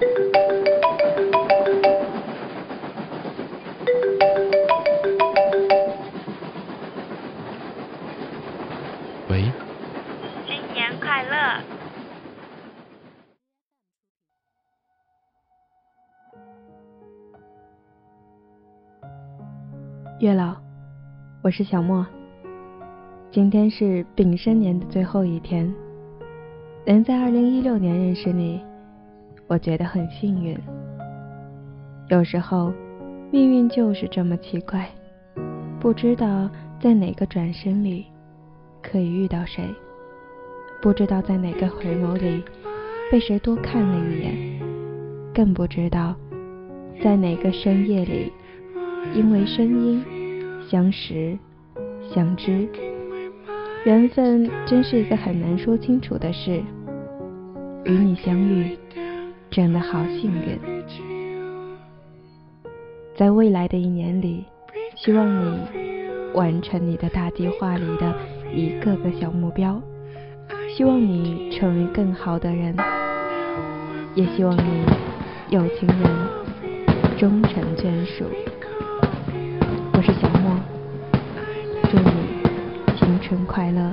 喂，新年快乐！月老，我是小莫。今天是丙申年的最后一天，能在二零一六年认识你，我觉得很幸运。有时候，命运就是这么奇怪，不知道在哪个转身里可以遇到谁，不知道在哪个回眸里被谁多看了一眼，更不知道在哪个深夜里。因为声音相识相知，缘分真是一个很难说清楚的事。与你相遇，真的好幸运。在未来的一年里，希望你完成你的大计划里的一个个小目标，希望你成为更好的人，也希望你有情人终成眷属。我是小莫，祝你新春快乐。